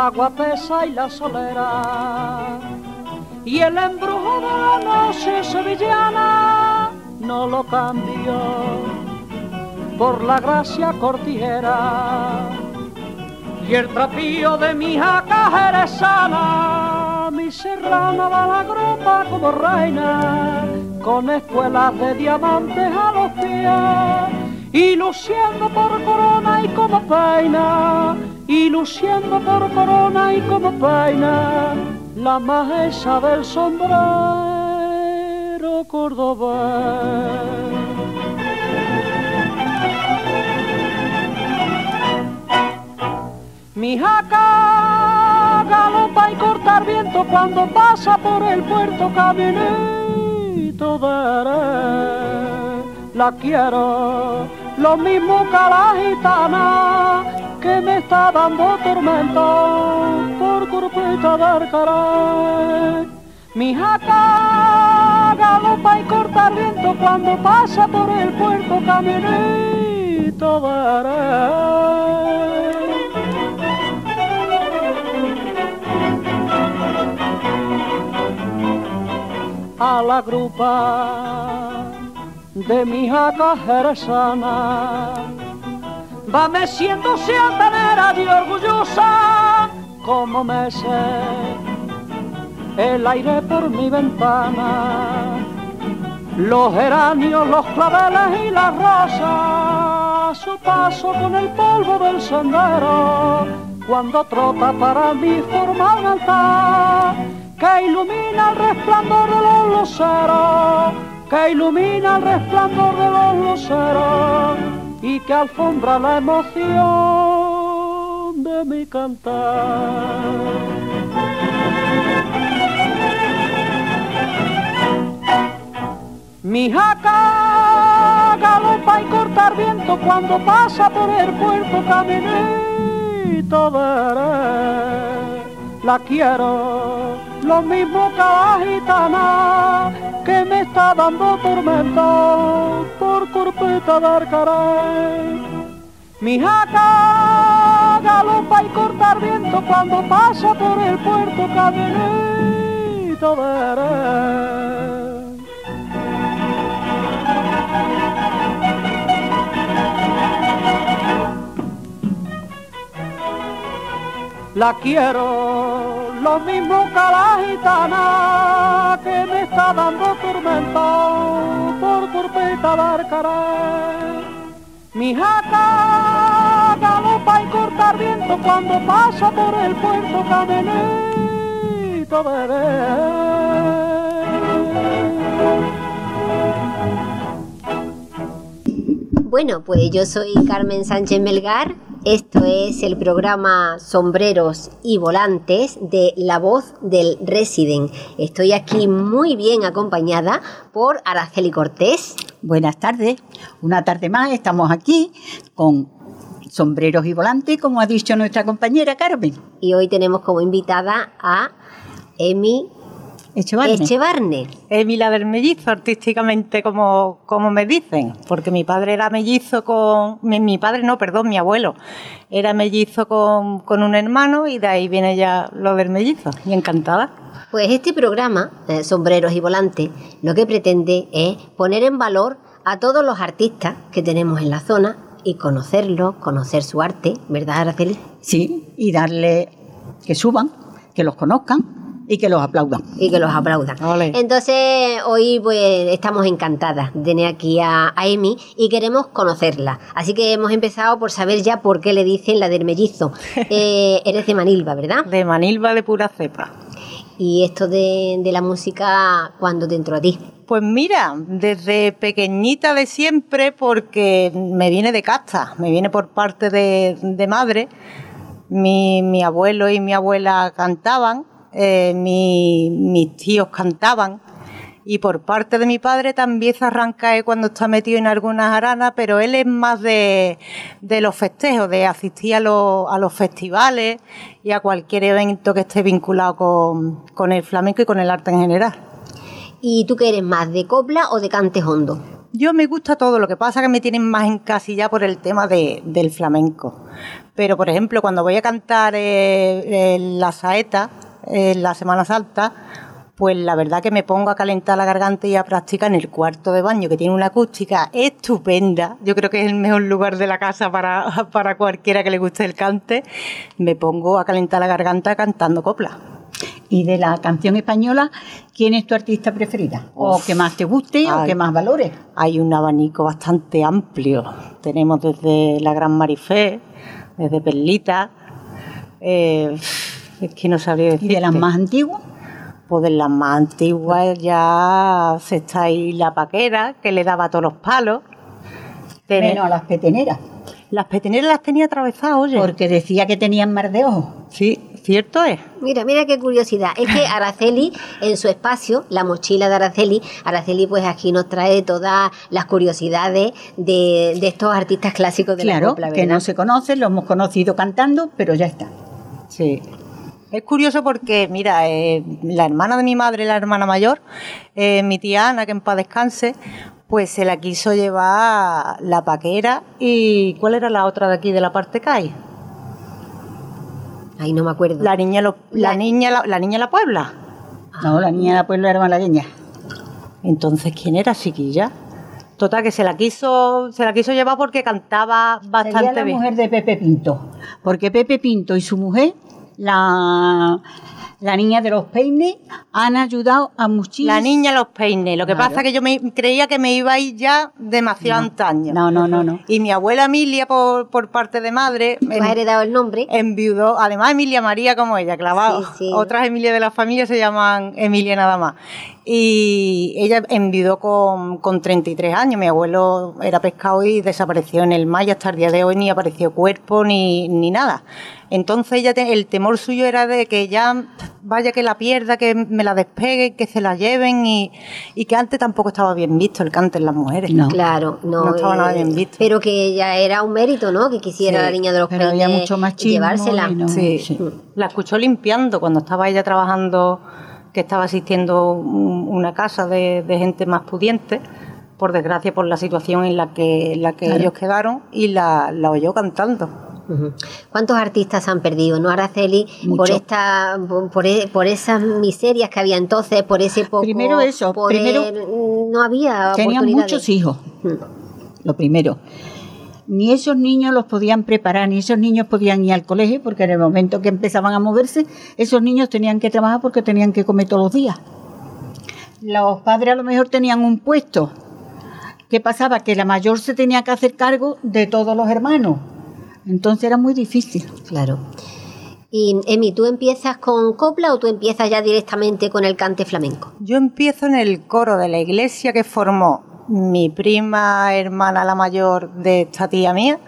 la guapesa y la solera. Y el embrujo de la noche sevillana no lo cambió por la gracia cortijera. Y el trapío de mi jaca sana, mi serrana va la gropa como reina, con escuelas de diamantes a los pies y luciendo por corona y como peina, y luciendo por corona y como peina, la majesa del sombrero cordobés. Mi jaca galopa y cortar viento cuando pasa por el puerto caminito de la quiero, lo mismo que la gitana que me está dando tormento por curpita de Arcaray. Mi jaca galopa y corta viento cuando pasa por el puerto caminito veré. A la grupa de mi jaca jerezana. Va meciéndose altanera y orgullosa, como me sé el aire por mi ventana. Los geranios, los claveles y las rosas, su paso con el polvo del sendero, cuando trota para mí forma un altar que ilumina el resplandor de los luceros que ilumina el resplandor de los luceros y que alfombra la emoción de mi cantar. Mi jaca galopa y cortar viento cuando pasa por el puerto caminito veré. La quiero lo mismo que gitana que me está dando tormento por corpeta de Arcaray. Mi jaca galopa y cortar viento cuando pasa por el puerto caminito veré. La quiero lo mismo que la gitana que me está dando tormento por curpita de Arcaray. Mi jaca galopa y cortar viento cuando pasa por el puerto caminito veré. Bueno, pues yo soy Carmen Sánchez Melgar. Esto es el programa Sombreros y Volantes de La Voz del Resident. Estoy aquí muy bien acompañada por Araceli Cortés. Buenas tardes. Una tarde más estamos aquí con Sombreros y Volantes, como ha dicho nuestra compañera Carmen. Y hoy tenemos como invitada a Emi Echevarne. Echevarne. Emila del mellizo, artísticamente, como, como me dicen, porque mi padre era mellizo con. Mi, padre, no, perdón, mi abuelo era mellizo con, con, un hermano y de ahí viene ya lo del mellizo. Y encantada. Pues este programa, eh, Sombreros y Volantes, lo que pretende es poner en valor a todos los artistas que tenemos en la zona y conocerlos, conocer su arte, ¿verdad, Araceli? Sí, y darle que suban, que los conozcan y que los aplaudan. Y que los aplaudan. Entonces, hoy pues estamos encantadas de tener aquí a, Emi y queremos conocerla. Así que hemos empezado por saber ya por qué le dicen la del mellizo. Eh, eres de Manilva, ¿verdad? De Manilva de pura cepa. ¿Y esto de, la música cuándo te entró a ti? Pues mira, desde pequeñita de siempre, porque me viene de casta, me viene por parte de, madre. Mi, mi, abuelo y mi abuela cantaban eh, mis tíos cantaban. Y por parte de mi padre también se arranca cuando está metido en algunas aranas, pero él es más de, los festejos, de asistir a, los festivales y a cualquier evento que esté vinculado con, el flamenco y con el arte en general. ¿Y tú qué eres más, de copla o de cantes hondo? Yo me gusta todo, lo que pasa es que me tienen más encasillada por el tema del flamenco Pero, por ejemplo, cuando voy a cantar eh, en la saeta, en la Semana Santa, pues la verdad que me pongo a calentar la garganta y a practicar en el cuarto de baño, que tiene una acústica estupenda. Yo creo que es el mejor lugar de la casa para, para cualquiera que le guste el cante. Me pongo a calentar la garganta cantando copla. Y de la canción española, ¿quién es tu artista preferida? ¿O que más te guste o Ay. que más valores? Hay un abanico bastante amplio. Tenemos desde la Gran Marifé, desde Perlita. eh, es que no sabría ¿Y decir. de las más antiguas? Pues de las más antiguas ya se está ahí la paquera, que le daba todos los palos. Tene- Menos a las peteneras, Las peteneras las tenía atravesadas, oye. porque decía que tenían mar de ojos. Sí, cierto es. Mira, mira qué curiosidad. Es que Araceli, en su espacio, la mochila de Araceli, Araceli pues aquí nos trae todas las curiosidades de, de estos artistas clásicos de la Claro, copla, que ¿verdad? no se conocen, lo hemos conocido cantando, pero ya está. Sí. Es curioso porque, mira, eh, la hermana de mi madre, la hermana mayor, eh, mi tía Ana, que en paz descanse, pues se la quiso llevar la paquera y ¿cuál era la otra de aquí de la parte CAI? Ay, no me acuerdo. La niña, lo- la, La- niña, la, la niña la Puebla. No, la niña de la Puebla era malagueña. Entonces, ¿quién era chiquilla? Total, que se la quiso, se la quiso llevar porque cantaba Sería bastante la bien. mujer de Pepe Pinto, porque Pepe Pinto y su mujer, la, la niña de los peines, han ayudado a muchísimos. La niña los peines. Lo que Claro. pasa es que yo me, creía que me iba a ir ya demasiado antaño. No, no, no, no. Y mi abuela Emilia, por, por parte de madre, has en- heredado el nombre. enviudó, además Emilia María como ella, clavado. Sí, sí. Otras Emilia de la familia se llaman Emilia nada más. Y ella enviudó con, con 33 años. Mi abuelo era pescado y desapareció en el mar y hasta el día de hoy ni apareció cuerpo ni, ni nada. Entonces ella te- el temor suyo era de que ya vaya que la pierda, que me la despegue, que se la lleven y, y que antes tampoco estaba bien visto el cante en las mujeres. No. Claro, no. No estaba nada eh, bien visto. Pero que ya era un mérito, ¿no? Que quisiera Sí, la niña de los Pero había peines mucho machismo. llevársela. y no- Sí. sí. La escuchó limpiando cuando estaba ella trabajando, que estaba asistiendo un- una casa de, de gente más pudiente, por desgracia por la situación en la que, en la que Claro. ellos quedaron, y la, la oyó cantando. ¿Cuántos artistas han perdido, no, Araceli? Mucho. Por esta, por, por e- por esas miserias que había entonces, por ese poco Primero eso, poder, primero no había Tenían muchos hijos, Mm. lo primero. Ni esos niños los podían preparar, ni esos niños podían ir al colegio, porque en el momento que empezaban a moverse, esos niños tenían que trabajar porque tenían que comer todos los días. Los padres a lo mejor tenían un puesto. ¿Qué pasaba? Que la mayor se tenía que hacer cargo de todos los hermanos. Entonces era muy difícil. Claro. Y Emi, ¿tú empiezas con copla o tú empiezas ya directamente con el cante flamenco? Yo empiezo en el coro de la iglesia que formó mi prima hermana la mayor de esta tía mía,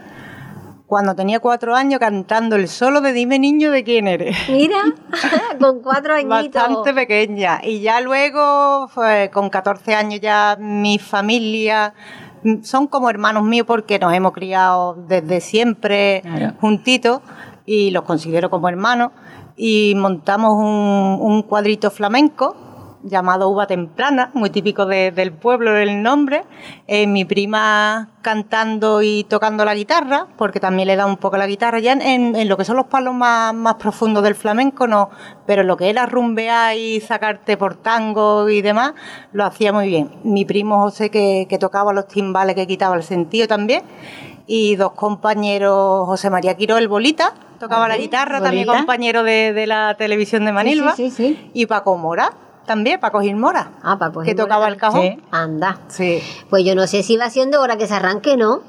cuando tenía cuatro años cantando el solo de Dime niño de quién eres. Mira, con cuatro añitos. Bastante pequeña. Y ya luego, pues, con 14 años ya mi familia mm, son como hermanos míos porque nos hemos criado desde siempre Claro. juntitos y los considero como hermanos. Y montamos un, un cuadrito flamenco llamado Uva Temprana, muy típico de- del pueblo el nombre. Eh, mi prima cantando y tocando la guitarra, porque también le da un poco la guitarra, ya en, lo que son los palos más, más profundos del flamenco no, pero lo que era rumbear y sacarte por tango y demás, lo hacía muy bien. Mi primo José que, que tocaba los timbales, que quitaba el sentido también, y dos compañeros, José María Quiro, el Bolita, tocaba la guitarra, también compañero de, de la televisión de Manilva, sí, sí, sí. y Paco Mora, también, Paco Gil Mora, Ah, Paco que Gil Mora tocaba el cajón. Sí. Anda. Sí. Pues yo no sé si va siendo hora que se arranque, ¿no?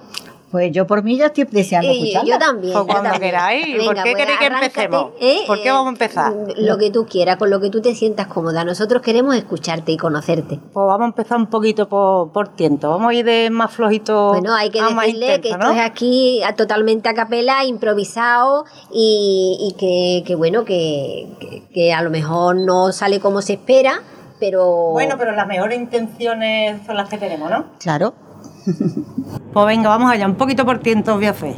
Pues yo por mí ya estoy deseando Y escucharla. yo también. Pues cuando también. queráis. ¿Por qué queréis que empecemos? ¿Por qué vamos a empezar? Lo que tú quieras, con lo que tú te sientas cómoda. Nosotros queremos escucharte y conocerte. Pues vamos a empezar un poquito por, por tiento. Vamos a ir de más flojito Bueno, hay que a decirle que esto ¿no? es aquí totalmente a capela, improvisado y, y que, que bueno, que, que- que a lo mejor no sale como se espera, pero... Bueno, pero las mejores intenciones son las que tenemos, ¿no? Claro. Pues venga, vamos allá, un poquito por tiento os voy a hacer.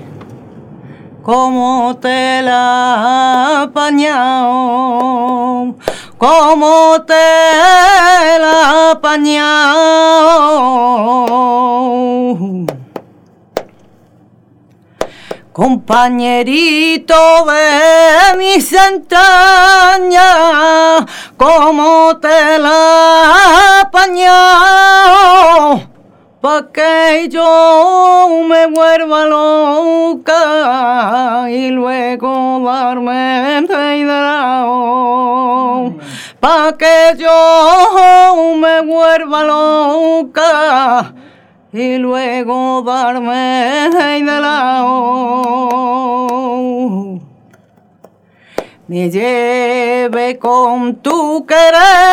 ¿Cómo te la has apañado? ¿Cómo te la has apañado? compañerito de mis entrañas, como te la apañado pa' que yo me vuelva loca y luego darme de lado. Pa' que yo me vuelva loca y luego darme de lado. Me lleve con tu querer.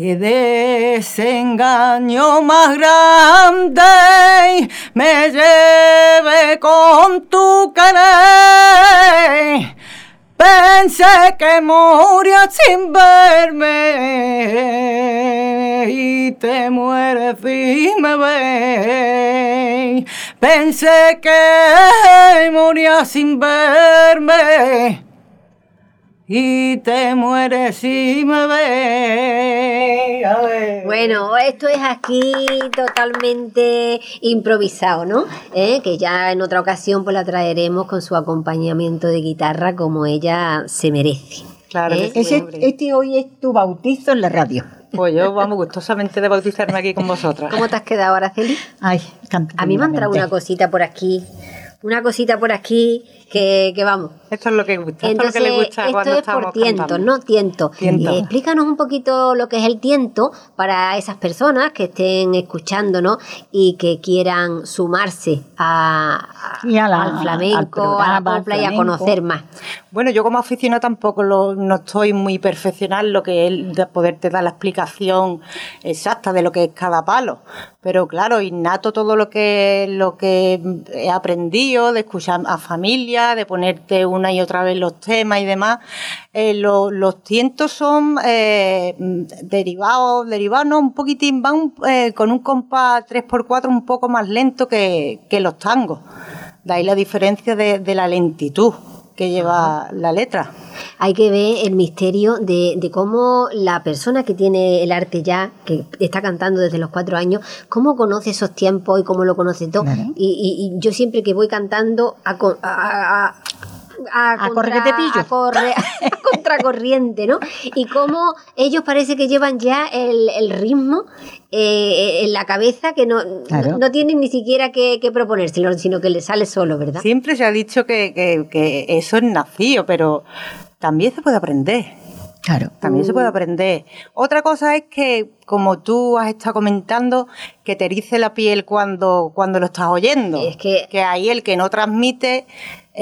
Que desengaño más grande me lleve con tu querer. Pensé que moría sin verme y te mueres y me ves. Pensé que moría sin verme y te mueres y me ves. A ver. Bueno, esto es aquí totalmente improvisado, ¿no? ¿Eh? Que ya en otra ocasión pues la traeremos con su acompañamiento de guitarra como ella se merece. Claro que ¿Eh? sí. Este hoy es tu bautizo en la radio. Pues yo vamos gustosamente de bautizarme aquí con vosotras. ¿Cómo te has quedado, Araceli? Ay, canta A mí me traído una cosita por aquí, una cosita por aquí que, que vamos. Esto es lo que gusta, esto es lo que le gusta esto cuando es estamos por tiento, cantando. ¿no? Tiento. Tiento. Eh, explícanos un poquito lo que es el tiento para esas personas que estén escuchándonos y que quieran sumarse a, a- Y a la- al al flamenco, a la copla y a conocer más. Bueno, yo como aficionada tampoco lo- no estoy muy perfeccional lo que es de poderte dar la explicación exacta de lo que es cada palo. Pero claro, innato todo lo que, lo que he aprendido, de escuchar a familia, de ponerte una y otra vez los temas y demás. Eh, lo- los tientos son eh, derivados, derivados no, un poquitín, van eh, con un compás 3x4 un poco más lento que, que los tangos. De ahí la diferencia de la lentitud que lleva la letra. Hay que ver el misterio de, de cómo la persona que tiene el arte ya, que está cantando desde los cuatro años, cómo conoce esos tiempos y cómo lo conoce todo. Claro. Y, y- y yo siempre que voy cantando a- a- a A corre que te pillo. a corre- a contracorriente, ¿no? Y cómo ellos parece que llevan ya el, el ritmo eh, en la cabeza que no, Claro. no, no tienen ni siquiera que, que proponérselo, sino que les sale solo, ¿verdad? Siempre se ha dicho que, que- que eso es nacido, pero también se puede aprender. Claro. También se puede aprender. Otra cosa es que, como tú has estado comentando, que te erice la piel cuando, cuando lo estás oyendo. Es que- ahí el que no transmite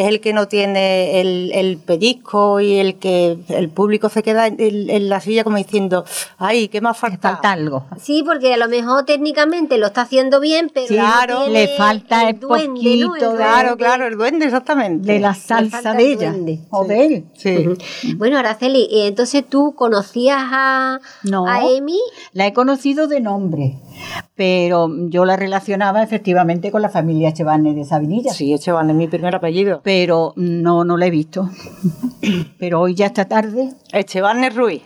es el que no tiene el, el pellizco y el que el público se queda en, en la silla como diciendo, ay, ¿qué más Le falta? falta algo. Sí, porque a lo mejor técnicamente lo está haciendo bien, pero Sí, claro. Le falta el duende, ¿no? poquito Claro, duende. claro, el duende, exactamente. De la salsa el de ella. duende. O de él. Sí. Bueno, Araceli, eh, entonces tú conocías a, No. a Emi. La he conocido de nombre, pero yo la relacionaba efectivamente con la familia Echevane de Sabinilla. Sí, Esteban es mi primer apellido. Pero no, no la he visto. Pero hoy ya esta tarde, Esteban Ruiz,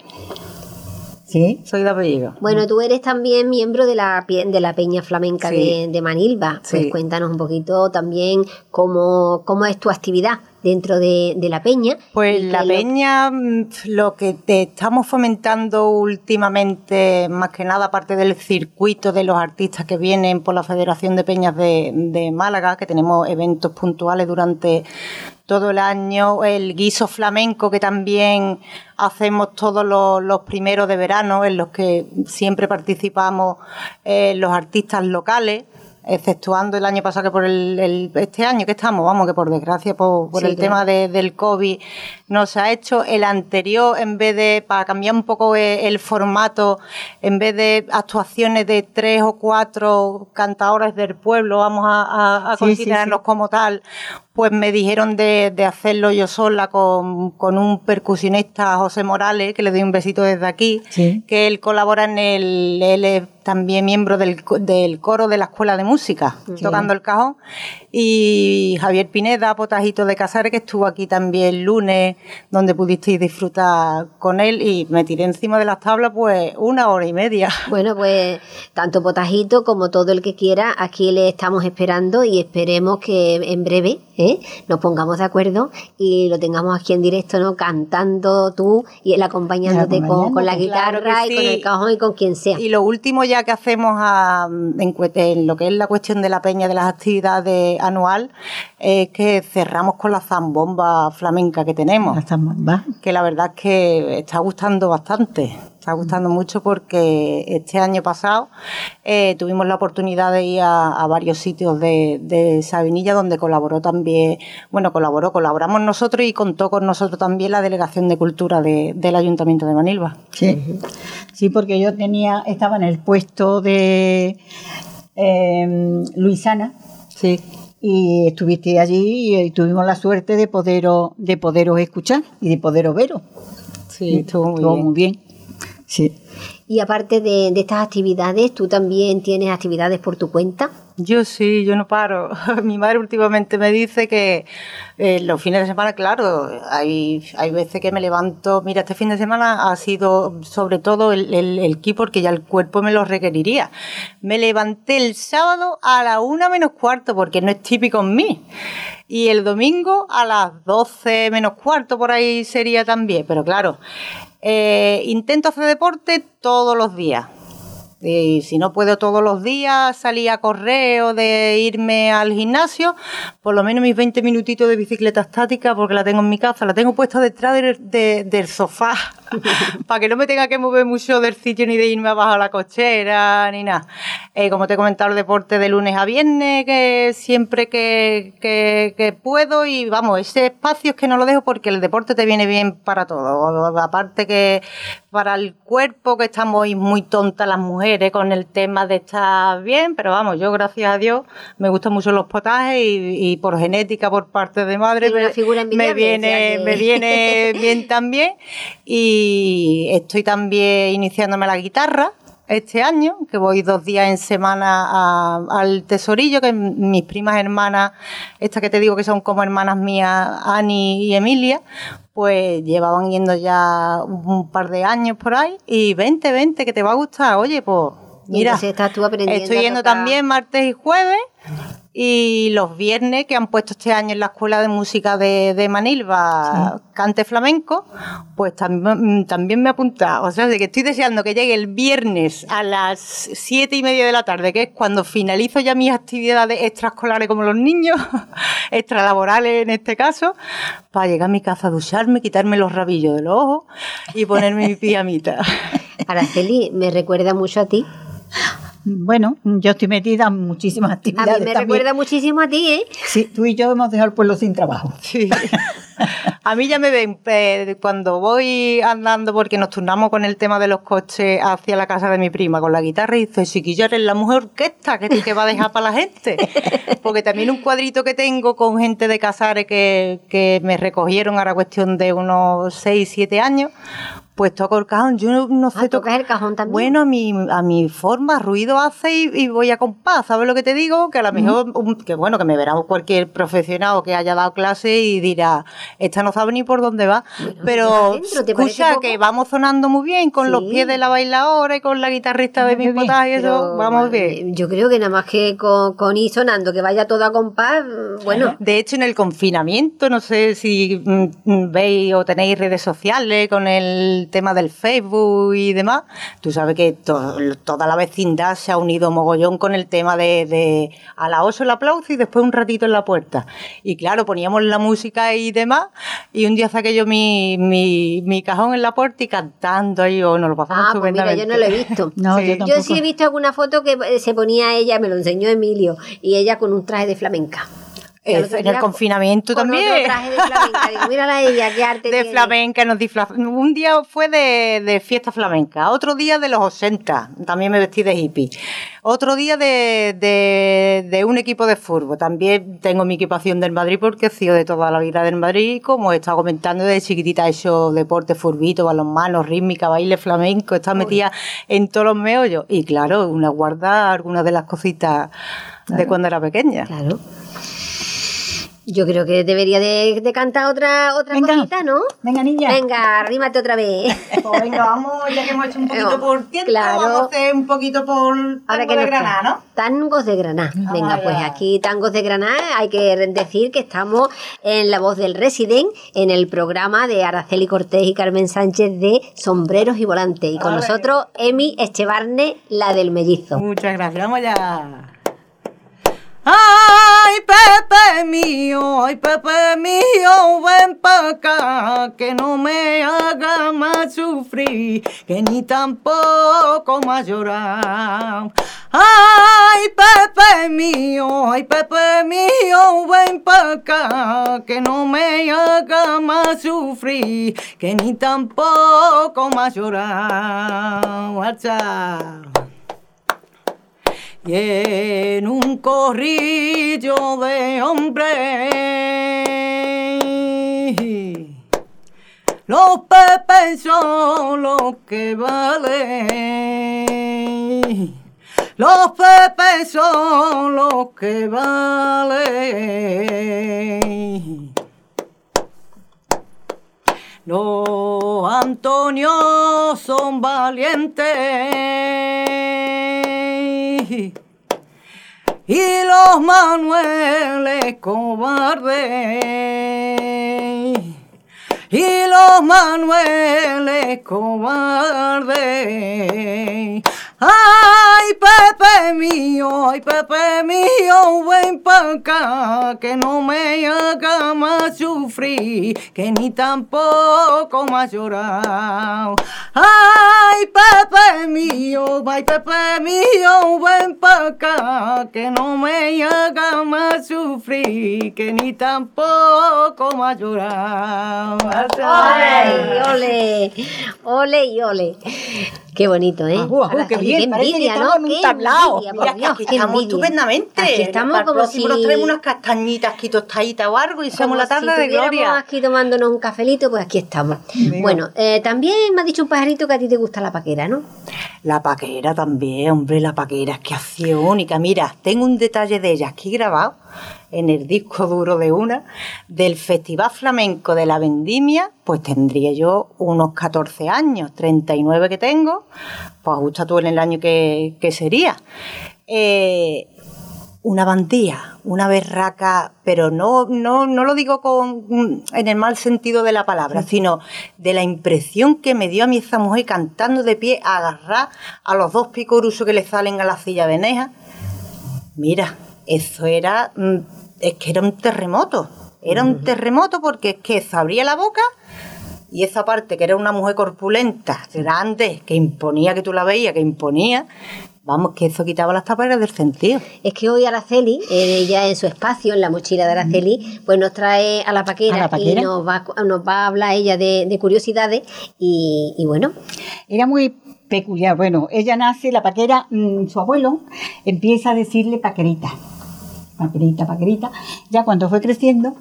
sí. soy de apellido. Bueno, tú eres también miembro de la, pie- de la Peña Flamenca Sí. de, de Manilva. Pues Sí. cuéntanos un poquito también cómo, cómo es tu actividad dentro de, de la Peña. Pues la lo- peña, mm, lo que te estamos fomentando últimamente, más que nada, aparte del circuito de los artistas que vienen por la Federación de Peñas de, de Málaga, que tenemos eventos puntuales durante todo el año, el guiso flamenco que también hacemos todos los, los primeros de verano, en los que siempre participamos eh, los artistas locales exceptuando el año pasado que por el, el- este año que estamos, vamos, que por desgracia por, por Sí, el claro. tema de- del COVID no se ha hecho. El anterior, en vez de, para cambiar un poco el formato, en vez de actuaciones de tres o cuatro cantadores del pueblo, vamos a, a- a sí, considerarnos sí. como tal, pues me dijeron de, de hacerlo yo sola con, con, un percusionista, José Morales, que le doy un besito desde aquí, que él colabora en el, él también miembro del, del, coro de la Escuela de Música, tocando el cajón. Y Javier Pineda, potajito de Casares, que estuvo aquí también el lunes, donde pudisteis disfrutar con él y me tiré encima de las tablas pues una hora y media. Bueno, pues tanto potajito como todo el que quiera, aquí le estamos esperando y esperemos que en breve ¿eh? nos pongamos de acuerdo y lo tengamos aquí en directo, ¿no? Cantando tú y él acompañándote con, con, la guitarra y con el cajón y con quien sea. Y lo último ya que hacemos a, en, lo que es la cuestión de la peña de las actividades anual es que cerramos con la zambomba flamenca que tenemos. La zambomba. Que la verdad es que está gustando bastante está gustando mucho porque este año pasado eh, tuvimos la oportunidad de ir a, varios sitios de, Sabinilla donde colaboró también, bueno, colaboró, colaboramos nosotros y contó con nosotros también la Delegación de Cultura del Ayuntamiento de Manilva. Sí, sí porque yo tenía, estaba en el puesto de eh, Luisana. Sí y estuviste allí y, tuvimos la suerte de poderos de poderos escuchar y de poderos veros. Sí, estuvo muy bien. Sí. Y aparte de, estas actividades, ¿tú también tienes actividades por tu cuenta? Yo sí, yo no paro. Mi madre últimamente me dice que eh, los fines de semana, claro, hay, hay veces que me levanto, mira, este fin de semana ha sido sobre todo el, el, ki porque ya el cuerpo me lo requeriría. Me levanté el sábado a la una menos cuarto porque no es típico en mí. Y el domingo a las doce menos cuarto por ahí sería también, pero claro, eh, intento hacer deporte todos los días. Y si no puedo todos los días salir a correr o de irme al gimnasio, por lo menos mis 20 minutitos de bicicleta estática, porque la tengo en mi casa, la tengo puesta detrás del sofá, para que no me tenga que mover mucho del sitio ni de irme abajo a la cochera, ni nada. Eh, como te he comentado, el deporte de lunes a viernes, que siempre que, que, puedo, y vamos, ese espacio es que no lo dejo porque el deporte te viene bien para todo. Aparte que para el cuerpo, que estamos muy tontas las mujeres con el tema de estar bien, pero vamos, yo gracias a Dios me gustan mucho los potajes y, por genética, por parte de madre, me, viene, me viene bien también. Y estoy también iniciándome la guitarra este año, que voy dos días en semana al Tesorillo, que mis primas hermanas, estas que te digo que son como hermanas mías, Ani y Emilia, pues llevaban yendo ya un par de años por ahí y 20, 20, que te va a gustar. Oye, pues mira, estás tú aprendiendo estoy yendo también martes y jueves y los viernes que han puesto este año en la Escuela de Música de, Manilva, cante flamenco, pues también, también me he apuntado. O sea, de que estoy deseando que llegue el viernes a las siete y media de la tarde, que es cuando finalizo ya mis actividades extraescolares como los niños, extralaborales en este caso, para llegar a mi casa a ducharme, quitarme los rabillos del ojo y ponerme mi pijamita. Araceli, me recuerda mucho a ti. Bueno, yo estoy metida en muchísimas actividades. A mí me recuerda muchísimo a ti, ¿eh? Sí, tú y yo hemos dejado el pueblo sin trabajo. Sí. A mí ya me ven eh, cuando voy andando, porque nos turnamos con el tema de los coches hacia la casa de mi prima con la guitarra y dice, chiquillo, eres la mujer orquesta que, que va a dejar para la gente. Porque también un cuadrito que tengo con gente de Casares que, que me recogieron a la cuestión de unos 6, 7 años, pues toco el cajón. Yo no, sé ah, tocar el cajón también. Bueno, a mi, a mi forma, ruido hace y, voy a compás. ¿Sabes lo que te digo? Que a lo mejor, que bueno, que me verá cualquier profesional que haya dado clase y dirá, esta no sabe ni por dónde va. Pero escucha que vamos sonando muy bien con los pies de la bailadora y con la guitarrista de mis potas y eso, vamos bien. Yo creo que nada más que con, con ir sonando, que vaya todo a compás, bueno. De hecho, en el confinamiento, no sé si mm, mm, veis o tenéis redes sociales con el tema del Facebook y demás, tú sabes que toda la vecindad se ha unido mogollón con el tema de, a la oso el aplauso y después un ratito en la puerta. Y claro, poníamos la música y demás, y un día saqué yo mi, mi, cajón en la puerta y cantando ahí, o oh, nos lo pasamos ah, pues mira, yo no lo he visto. yo, sí he visto alguna foto que se ponía ella, me lo enseñó Emilio, y ella con un traje de flamenca. En el confinamiento con también. otro traje de flamenca. Digo, mírala ella, qué arte de tiene. flamenca, nos disfraz- un día fue de, de fiesta flamenca, otro día de los 80, también me vestí de hippie, otro día de, de, de un equipo de fútbol, también tengo mi equipación del Madrid porque he sido de toda la vida del Madrid, como he estado comentando, desde chiquitita he hecho deporte, furbito, balonmano, rítmica, baile flamenco, he estado metida en todos los meollos y claro, una guarda algunas de las cositas de cuando era pequeña. Claro. Yo creo que debería de, de cantar otra, otra Venga. cosita, ¿no? Venga, niña. Venga, arrímate otra vez. Pues venga, vamos, ya que hemos hecho un poquito por tiempo, Claro. vamos a hacer un poquito por Ahora tango que de Granada. ¿no? Tangos de Granada. Venga, pues aquí tangos de Granada. Hay que decir que estamos en La Voz del Resident, en el programa de Araceli Cortés y Carmen Sánchez de Sombreros y Volantes. Y con nosotros, Emi Echevarne, la del mellizo. Muchas gracias, vamos allá. Ay, Pepe mío, ay, Pepe mío, ven pa' acá, que no me haga más sufrir, que ni tampoco más llorar. Ay, Pepe mío, ay, Pepe mío, ven pa' acá, que no me haga más sufrir, que ni tampoco más llorar. Guacha. Y en un corrillo de hombre, los pepes son los que valen. Los pepes son los que valen. Los Antonios son valientes y los Manueles cobardes. Y los Manueles cobardes. Ay, Pepe mío, ay, Pepe mío, ven pa' acá, que no me haga más sufrir, que ni tampoco más llorar. Ay, Pepe mío, ay, Pepe mío, ven pa' acá, que no me haga más sufrir, que ni tampoco más llorar. ¡Ole, ole! ¡Ole y ole! Qué bonito, ¿eh? Ajú, ajú, qué bien, parece que estamos ¿no? en un Qué tablao. envidia, Mira, Dios, aquí qué estamos estupendamente. Aquí estamos Para el como próximo si... nos traemos unas castañitas aquí tostaditas o algo y hacemos la tarde si de gloria. aquí tomándonos un cafelito, pues aquí estamos. Venga. Bueno, eh, también me ha dicho un pajarito que a ti te gusta la paquera, ¿no? La paquera también, hombre, la paquera, es que hacía única. Mira, tengo un detalle de ella aquí grabado en el disco duro de una, del Festival Flamenco de la Vendimia, pues tendría yo unos 14 años, 39 que tengo, pues ajusta tú en el año que, que sería. Eh, una bandía, una berraca, pero no, no, no lo digo con, mm, en el mal sentido de la palabra, sino de la impresión que me dio a mí esa mujer cantando de pie, agarrar a los dos picorusos que le salen a la silla de Neja. Mira, eso era, mm, es que era un terremoto, era un terremoto porque es que se abría la boca y esa parte que era una mujer corpulenta, grande, que imponía, que tú la veías, que imponía, vamos, que eso quitaba las tapas del sentido. Es que hoy Araceli, ella en su espacio, en la mochila de Araceli, pues nos trae a la paquera, A la paquera. y nos va, nos va a hablar ella de, de curiosidades y, y bueno, Era muy peculiar. Bueno, ella nace, la paquera, mm, su abuelo empieza a decirle paquerita. Paquerita, paquerita. Ya cuando fue creciendo,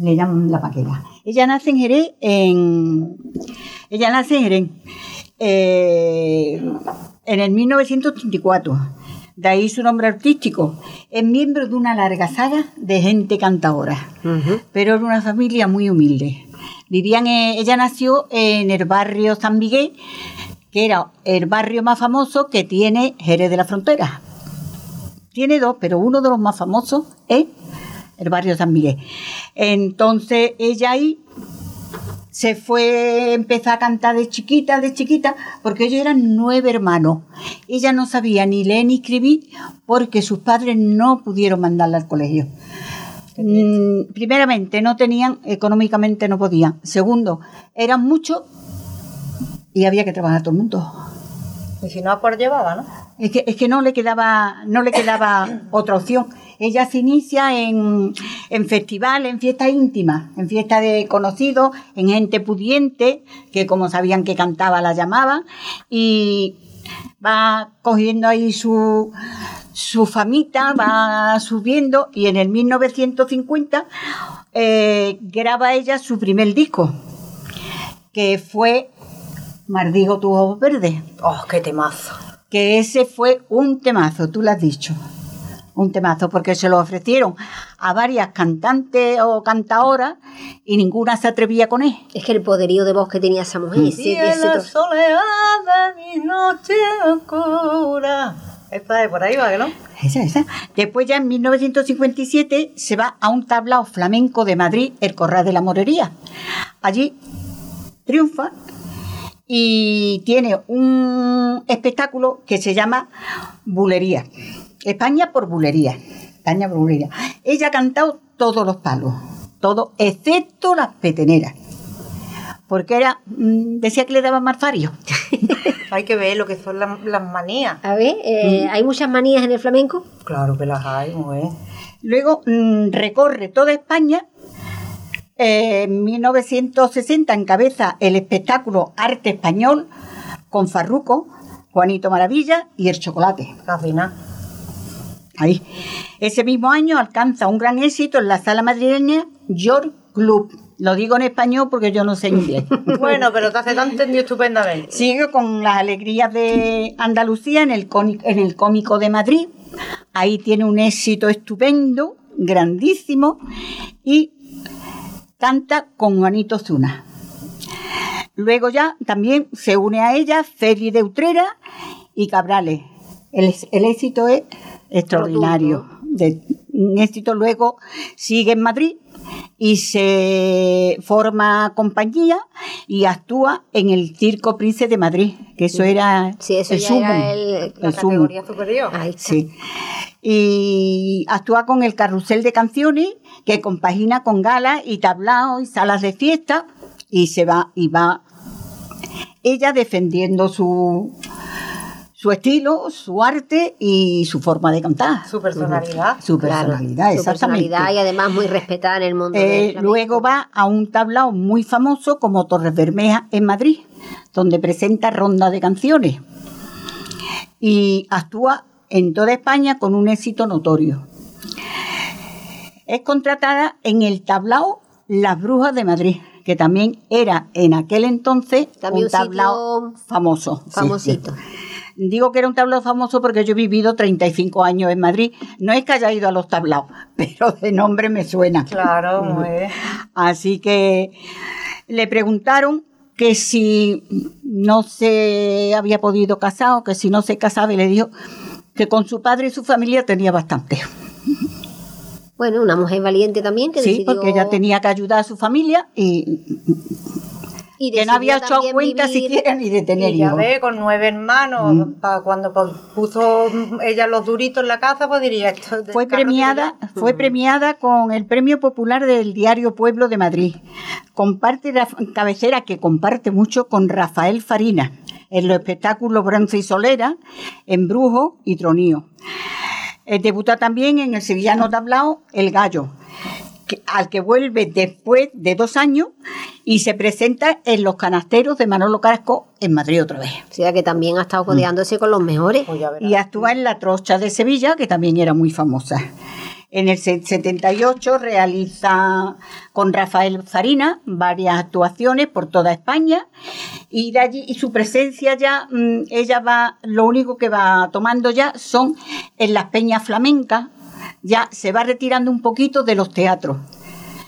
le llaman la paquera. Ella nace en Jerez, en... Ella nace en Jerez, eh, en el 1934. De ahí su nombre artístico. Es miembro de una larga saga de gente cantadora pero era una familia muy humilde. Vivían, ella nació en el barrio San Miguel, que era el barrio más famoso que tiene Jerez de la Frontera. Tiene dos, pero uno de los más famosos es el barrio San Miguel. Entonces ella ahí se fue, empezó a cantar de chiquita, de chiquita, porque ellos eran nueve hermanos. Ella no sabía ni leer ni escribir porque sus padres no pudieron mandarla al colegio. Mm, primeramente, no tenían, económicamente no podían. Segundo, eran muchos y había que trabajar todo el mundo. Y si no, por llevaba, ¿no? Es que, es que no le quedaba, no le quedaba otra opción. Ella se inicia en, en festival, en fiestas íntimas, en fiestas de conocidos, en gente pudiente, que como sabían que cantaba la llamaban, y va cogiendo ahí su, su famita, va subiendo, y en el 1950 eh, graba ella su primer disco, que fue Mardigo tu ojos verdes ¡Oh, qué temazo! Que ese fue un temazo, tú lo has dicho. Un temazo, porque se lo ofrecieron a varias cantantes o cantadoras y ninguna se atrevía con él. Es que el poderío de voz que tenía esa mujer. Y en ese la soledad de mi noche oscura. Esta es por ahí, ¿va no? Esa, esa. Después ya en 1957 se va a un tablao flamenco de Madrid, el Corral de la Morería. Allí triunfa y tiene un espectáculo que se llama Bulería. España por Bulería. España por Bulería. Ella ha cantado todos los palos, todo, excepto las peteneras. Porque era, mm, decía que le daba marfario. Hay que ver lo que son las, las manías. A ver, eh, ¿hay muchas manías en el flamenco? Claro que las hay, mujer. Luego mm, recorre toda España. Eh, en 1960 encabeza el espectáculo Arte Español con Farruco, Juanito Maravilla y El Chocolate. Casi nada. Ahí. Ese mismo año alcanza un gran éxito en la sala madrileña York Club. Lo digo en español porque yo no sé inglés. Bueno, pero te hace tan entendido estupendamente. Sigue con las alegrías de Andalucía en el, en el cómico de Madrid. Ahí tiene un éxito estupendo, grandísimo, y canta con Juanito Zuna. Luego ya también se une a ella Feli de Utrera y Cabrales. El, el éxito es extraordinario. De, un éxito luego sigue en Madrid y se forma compañía y actúa en el Circo Prince de Madrid, que eso era Sí, eso el ya sumo, era el- La el categoría superior. Ahí está. Sí. Y actúa con el carrusel de canciones que compagina con galas y tablaos y salas de fiesta y se va y va ella defendiendo su su estilo, su arte y su forma de cantar, Su personalidad. su Claro, personalidad, su exactamente. personalidad y además muy respetada en el mundo Eh, luego va a un tablao muy famoso como Torres Bermejas en Madrid, donde presenta ronda de canciones y actúa en toda España con un éxito notorio. Es contratada en el tablao Las Brujas de Madrid, que también era en aquel entonces También un sitio tablao famoso. famosito. sí. Digo que era un tablao famoso porque yo he vivido 35 años en Madrid. No es que haya ido a los tablaos, pero de nombre me suena. Claro. Así que le preguntaron que si no se había podido casar o que si no se casaba y le dijo que con su padre y su familia tenía bastante. Bueno, una mujer valiente también que Sí, decidió... porque ella tenía que ayudar a su familia y y que no había también cuenta vivir- siquiera ni de tener Y ya hijos. ve, con nueve hermanos, pa- cuando pues, puso ella los duritos en la casa, pues diría esto. Fue premiada, fue premiada con el Premio Popular del Diario Pueblo de Madrid. Comparte la cabecera que comparte mucho con Rafael Farina en los espectáculos Bronce y Solera, en Brujo y Tronío. Eh, debuta también en el sevillano tablao El Gallo, que- al que vuelve después de dos años y se presenta en Los Canasteros de Manolo Carrasco en Madrid otra vez. O sea que también ha estado codeándose con los mejores. Pues. Y actúa en La Trocha de Sevilla, que también era muy famosa. En el se- 78 realiza con Rafael Farina varias actuaciones por toda España y de allí y su presencia ya mm, ella va lo único que va tomando ya son en las peñas flamencas ya se va retirando un poquito de los teatros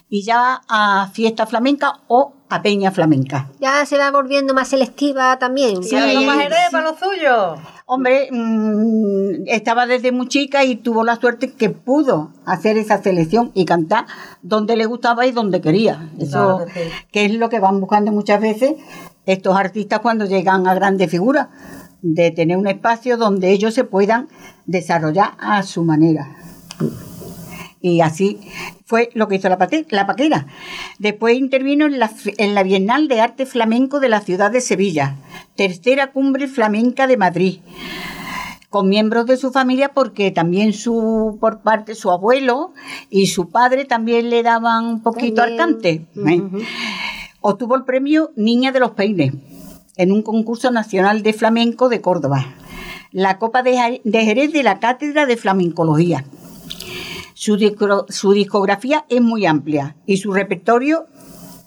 y ya a fiesta flamenca o a peña flamenca. Ya se va volviendo más selectiva también. Y Sí, algo más sí. Jerez para lo suyo. Hombre, mm, estaba desde muy chica y tuvo la suerte que pudo hacer esa selección y cantar donde le gustaba y donde quería. Eso Claro sí. que es lo que van buscando muchas veces estos artistas cuando llegan a grandes figuras, de tener un espacio donde ellos se puedan desarrollar a su manera. Y así fue lo que hizo la, paquera. Después intervino en la, fi- en la Bienal de Arte Flamenco de la ciudad de Sevilla, tercera cumbre flamenca de Madrid. con miembros de su familia porque también su por parte su abuelo y su padre también le daban un poquito al cante. ¿eh? Obtuvo el premio Niña de los Peines en un concurso nacional de flamenco de Córdoba, la Copa de, de Jerez de la Cátedra de Flamencología. Su, su discografía es muy amplia y su repertorio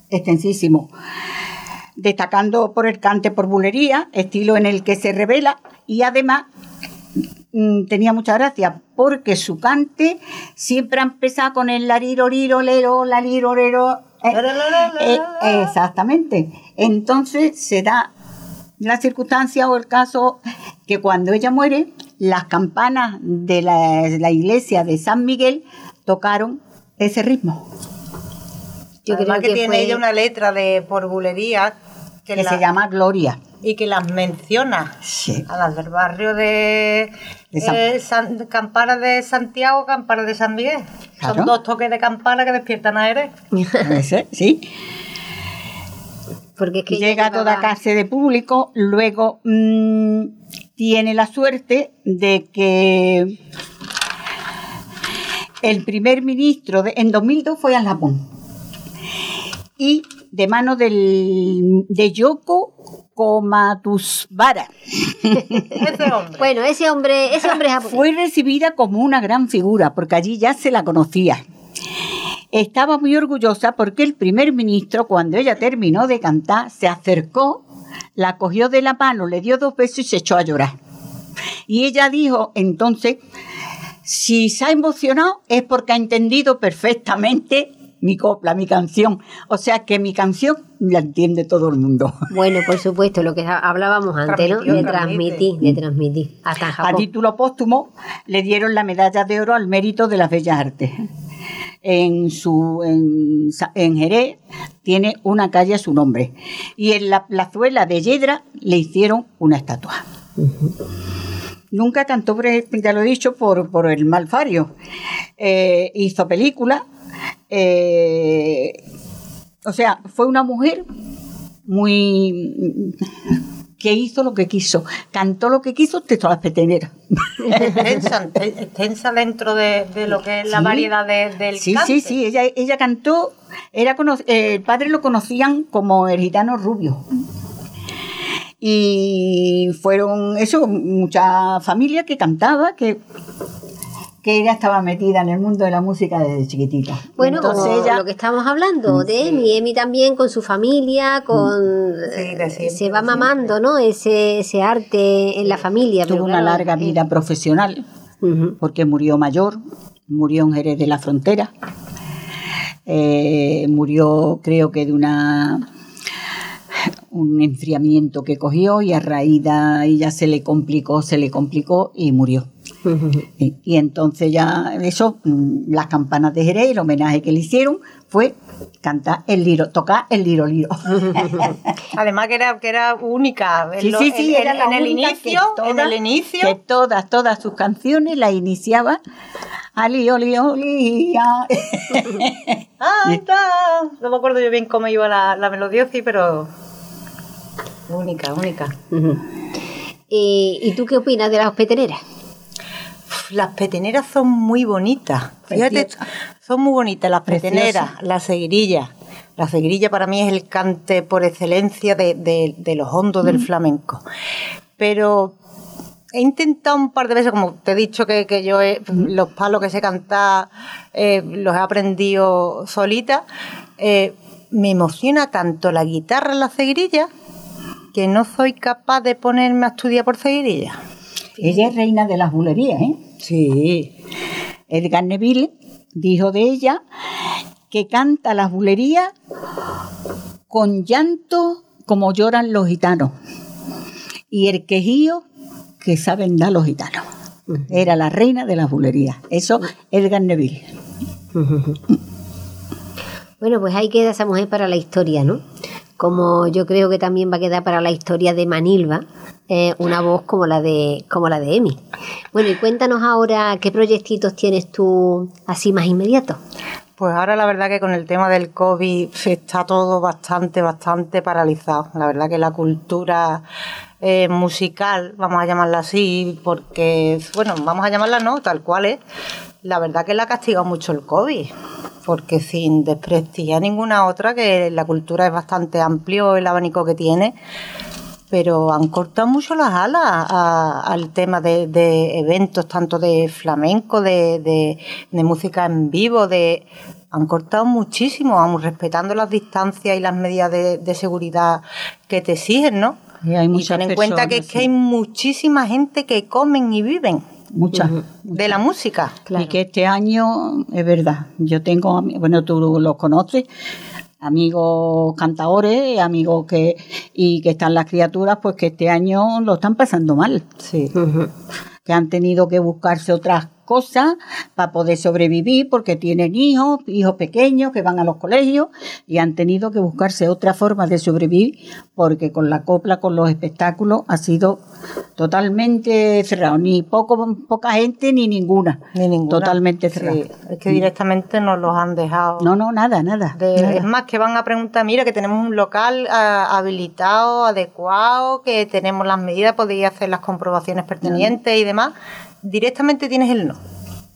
extensísimo, destacando por el cante por bulería, estilo en el que se revela y además mm, tenía mucha gracia porque su cante siempre ha empezado con el lariro, liro, lero, la liro, lero. eh, eh, exactamente. Entonces se da la circunstancia o el caso que cuando ella muere, las campanas de la, la iglesia de San Miguel tocaron ese ritmo, Yo Además creo que, tiene fue- ella una letra de por bulería que, que la- se llama Gloria. y que las menciona Sí. a las del barrio de, De San- eh, San- Campana de Santiago, Campana de San Miguel. Claro. Son dos toques de campana que despiertan a Eres. Ese, sí. porque es que Llega a toda clase de público, luego mm, tiene la suerte de que el primer ministro de, en 2002 fue a Japón y de mano del, de Yoko Komatusvara Ese hombre. Bueno, ese hombre, ese hombre japonés. fue recibida como una gran figura porque allí ya se la conocía. Estaba muy orgullosa porque el primer ministro, cuando ella terminó de cantar, se acercó, la cogió de la mano, le dio dos besos y se echó a llorar. Y ella dijo entonces, si se ha emocionado es porque ha entendido perfectamente mi copla, mi canción. O sea que mi canción la entiende todo el mundo. Bueno, por supuesto, lo que ha- hablábamos antes, ¿no? De transmitir, de transmitir. Hasta A título póstumo le dieron la medalla de oro al mérito de las bellas artes. En, su, en, en Jerez tiene una calle a su nombre. Y en la plazuela de Yedra le hicieron una estatua. Nunca pre- ya lo he dicho, por, por el malfario. Eh, hizo películas. eh, o sea, fue una mujer muy que hizo lo que quiso, cantó lo que quiso, te las peteneras. extensa, extensa dentro de, de lo que es la variedad de- del Sí, cante. sí, sí, ella, ella cantó, era eh, el padre lo conocían como el gitano rubio. Y fueron, eso, mucha familia que cantaba, que, que ella estaba metida en el mundo de la música desde chiquitita. Bueno, Entonces como ella, lo que estamos hablando de Emi, Emi también con su familia, con Sí, siempre, se va mamando, ¿no? Ese, ese arte en la familia. tuvo pero una claro, larga eh, vida profesional, porque murió mayor, murió en Jerez de la Frontera, eh, murió creo que de una un enfriamiento que cogió y a raíz de ya se le complicó, se le complicó y murió. Y, y entonces ya eso, mm, las campanas de Jerez, el homenaje que le hicieron fue cantar el liro, tocar el liro liro. Además que era, que era única. En, Sí, sí, sí, en- era en- la en el única inicio, en todas- el inicio. que todas, todas sus canciones las iniciaba Ali, oli, oli. Anda. No me acuerdo yo bien cómo iba la, la melodía, sí, pero única, única. Eh, ¿Y tú qué opinas de las peteneras? Las peteneras son muy bonitas. Fíjate, Preciosa. son muy bonitas las Preciosa. peteneras, las seguirillas. La seguirilla para mí es el cante por excelencia de, de- de los hondos Mm. del flamenco. Pero he intentado un par de veces, como te he dicho que, que yo he- Mm. los palos que sé cantar eh, los he aprendido solita. eh, me emociona tanto la guitarra en la seguirilla que no soy capaz de ponerme a estudiar por seguirilla. Ella es reina de las bulerías, ¿eh? Sí. Edgar Neville dijo de ella que canta las bulerías con llanto como lloran los gitanos y el quejío que saben dar los gitanos. Era la reina de las bulerías. Eso, Edgar Neville. Bueno, pues ahí queda esa mujer para la historia, ¿no? Como yo creo que también va a quedar para la historia de Manilva, eh, una voz como la de como la de Emi. Bueno, y cuéntanos ahora qué proyectitos tienes tú así más inmediatos. Pues ahora la verdad que con el tema del COVID está todo bastante, bastante paralizado. La verdad que la cultura eh, musical, vamos a llamarla así, porque, bueno, vamos a llamarla no, tal cual es. La verdad que la ha castigado mucho el COVID, porque sin desprestigiar ninguna otra, que la cultura es bastante amplio el abanico que tiene, pero han cortado mucho las alas a- al tema de, de eventos, tanto de flamenco, de, de- de música en vivo, de han cortado muchísimo, aun respetando las distancias y las medidas de, seguridad que te exigen, ¿no? Y hay muchas ten en cuenta que, personas, que sí. hay muchísima gente que comen y viven Muchas. de la música. Claro. Y que este año, es verdad, yo tengo, bueno, tú los conoces, amigos cantadores, amigos que, y que están las criaturas, pues que este año lo están pasando mal. Sí. que han tenido que buscarse otras cosas para poder sobrevivir porque tienen hijos, hijos pequeños que van a los colegios y han tenido que buscarse otra forma de sobrevivir porque con la copla, con los espectáculos ha sido totalmente cerrado, ni poco, poca gente ni ninguna, Ni ninguna. totalmente cerrado. Sí, es que directamente nos los han dejado. No, no, nada, nada. De- nada. es más, que van a preguntar, mira, que tenemos un local ah, habilitado, adecuado, que tenemos las medidas, podéis hacer las comprobaciones pertinentes y demás. Directamente tienes el no.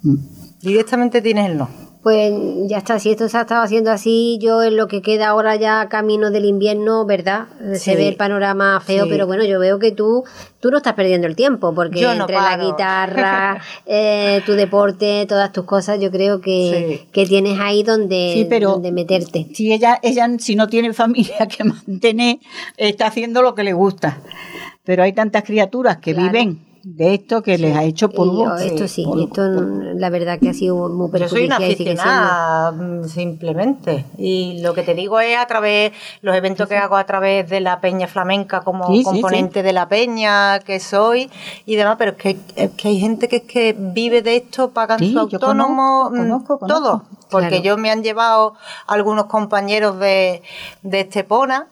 Mm. Directamente tienes el no. Pues ya está, si esto se ha estado haciendo así, yo en lo que queda ahora ya camino del invierno, ¿verdad? Sí. Se ve el panorama feo, Sí. pero bueno, yo veo que tú, tú no estás perdiendo el tiempo, porque Yo no entre la guitarra, eh, tu deporte, todas tus cosas, yo creo que, Sí. que tienes ahí donde, Sí, pero- donde meterte. Si ella, ella, si no tiene familia que mantener, está haciendo lo que le gusta. Pero hay tantas criaturas que Claro. viven de esto que les ha hecho polvo. yo, esto sí, polvo, esto la verdad que ha sido muy Yo soy una perjudicial aficionada, mm, simplemente. Y lo que te digo es a través, los eventos que hago a través de la peña flamenca como Sí, sí, componente de la peña que soy y demás, pero es que, es que hay gente que es que vive de esto, pagan Sí, su autónomo, conozco, mm, conozco, conozco. todo. Porque Claro. yo me han llevado algunos compañeros de, de Estepona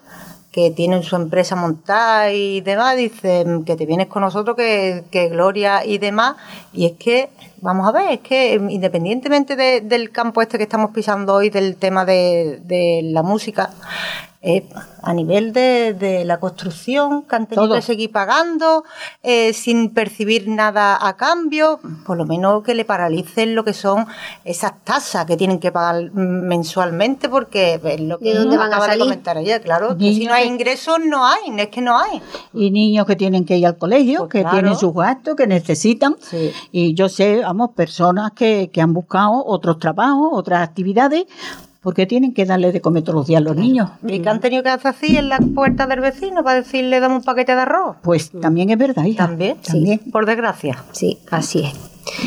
que tienen su empresa montada y demás, dicen que te vienes con nosotros, que, que Gloria y demás. Y es que, vamos a ver, es que em, independientemente de- del campo este que estamos pisando hoy, del tema de, de la música, eh, a nivel de, de la construcción, que han tenido Todo. que seguir pagando eh, sin percibir nada a cambio, por lo menos que le paralicen lo que son esas tasas que tienen que pagar mensualmente, porque es lo que ¿De dónde van a acaba de salir? comentar ella, claro, que si no hay ingresos no hay, es que no hay. Y niños que tienen que ir al colegio, Pues que claro. tienen sus gastos, que necesitan. Sí. Y yo sé, vamos, personas que, que han buscado otros trabajos, otras actividades, porque tienen que darle de comer todos los días a los niños. Y que han tenido que hacer así en la puerta del vecino para decirle dame un paquete de arroz. Pues también es verdad, hija. También, También. por desgracia. Sí, así es.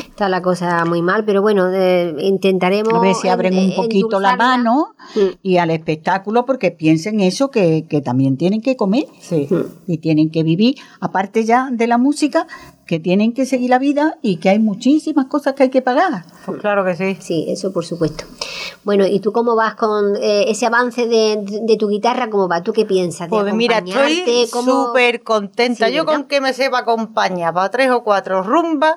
Está la cosa muy mal, pero bueno, eh, intentaremos. A ver si abren en- un poquito la mano Mm. y al espectáculo, porque piensen eso, que, que también tienen que comer Sí. y tienen que vivir, aparte ya de la música, que tienen que seguir la vida y que hay muchísimas cosas que hay que pagar. Pues claro que sí. Sí, eso por supuesto. Bueno, ¿y tú cómo vas con eh, ese avance de, de tu guitarra? ¿Cómo va? ¿Tú qué piensas? ¿De Pues mira, estoy? ¿Cómo- súper contenta. Sí, Yo con que me sepa acompañar para tres o cuatro rumbas.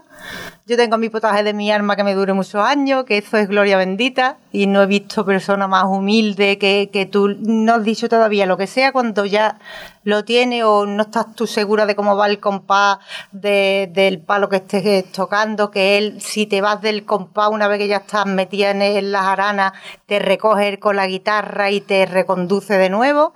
Yo tengo mi potaje de mi arma que me dure muchos años, que eso es gloria bendita. Y no he visto persona más humilde que, que tú. No has dicho todavía lo que sea cuando ya lo tiene o no estás tú segura de cómo va el compás de- del palo que estés tocando, que él, si te vas del compás una vez que ya estás metida en, en las aranas, te recoge con la guitarra y te reconduce de nuevo.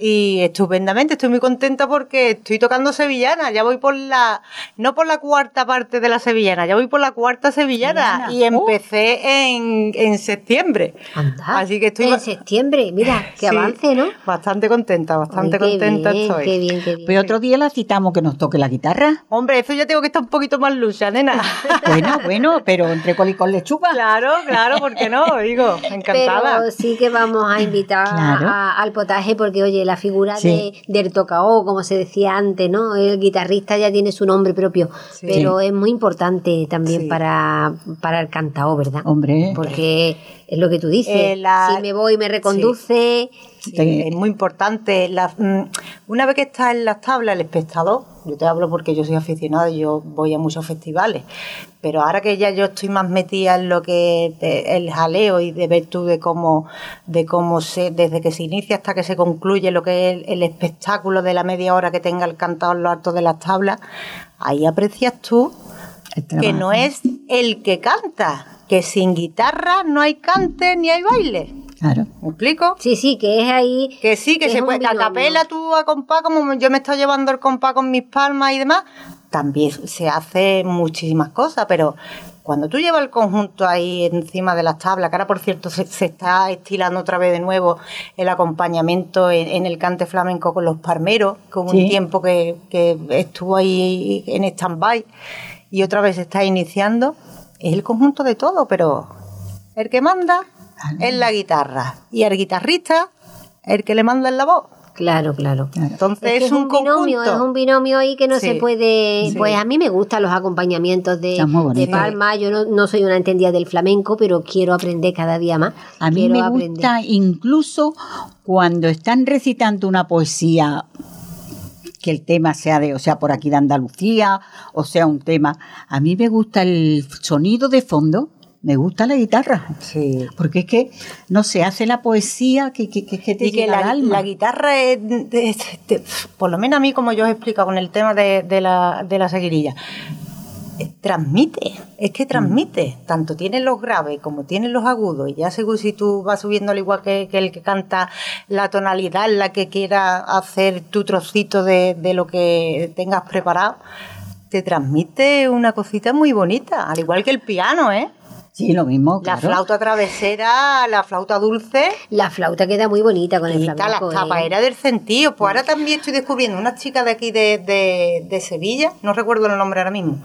Y estupendamente, estoy muy contenta porque estoy tocando sevillana, ya voy por la, no por la cuarta parte de la sevillana, ya voy por la cuarta sevillana Sevillana. y empecé en, en septiembre. Anda, Así que estoy en septiembre, mira, qué Sí, avance, ¿no? Bastante contenta, bastante Ay, qué contenta bien, estoy. Qué bien, qué bien. Pero otro día la citamos que nos toque la guitarra. Hombre, eso ya tengo que estar un poquito más lucha, nena. Bueno, bueno, pero entre col y con lechuga. claro, claro, ¿por qué no? Digo, encantada. Pero sí que vamos a invitar Claro. a- al potaje porque, oye, la figura Sí. de, del tocao, como se decía antes, ¿no? El guitarrista ya tiene su nombre propio, Sí. pero es muy importante también para, para el cantao, ¿verdad? Hombre. Porque es lo que tú dices, Eh, la- si me voy me reconduce, Sí, es muy importante. La- mm, una vez que está en las tablas, el espectador, yo te hablo porque yo soy aficionada y yo voy a muchos festivales, pero ahora que ya yo estoy más metida en lo que es el jaleo y de ver tú de cómo, de cómo se, desde que se inicia hasta que se concluye lo que es el, el espectáculo de la media hora que tenga el cantado en lo alto de las tablas, ahí aprecias tú que no es el que canta, que sin guitarra no hay cante ni hay baile. Claro. ¿Me explico? Sí, sí, que es ahí. Que sí, que, se puede. A binomio. capela tú a compás, como yo me estoy llevando el compás con mis palmas y demás, también se hace muchísimas cosas, pero cuando tú llevas el conjunto ahí encima de las tablas, que ahora por cierto se, se está estilando otra vez de nuevo el acompañamiento en, en el cante flamenco con los parmeros, que hubo Sí. un tiempo que, que estuvo ahí en stand-by y otra vez se está iniciando, es el conjunto de todo, pero el que manda es la guitarra y el guitarrista el que le manda en la voz. Claro, claro. Entonces Es es, que un, binomio, conjunto. es un binomio ahí que no Sí. se puede. Sí. Pues a mí me gustan los acompañamientos de, de Palma. Yo no, no soy una entendida del flamenco, pero quiero aprender cada día más. A mí Quiero me aprender. gusta incluso cuando están recitando una poesía que el tema sea de, o sea, por aquí de Andalucía, o sea, un tema. A mí me gusta el sonido de fondo, me gusta la guitarra. Sí. Porque es que, no se hace la poesía que, que, que, que te Y que llega al la, alma. la guitarra es, por lo menos a mí, como yo os explico con el tema de, de la, de la seguirilla, transmite, es que transmite, tanto tiene los graves como tiene los agudos, y ya según si tú vas subiendo al igual que, que el que canta la tonalidad en la que quiera hacer tu trocito de, de lo que tengas preparado, te transmite una cosita muy bonita, al igual que el piano, ¿eh? Sí, lo mismo, La flauta travesera, la flauta dulce, La flauta queda muy bonita con el flamenco. las ¿eh? tapaderas del sentido. Pues ahora también estoy descubriendo una chica de aquí de, de, de Sevilla, no recuerdo el nombre ahora mismo,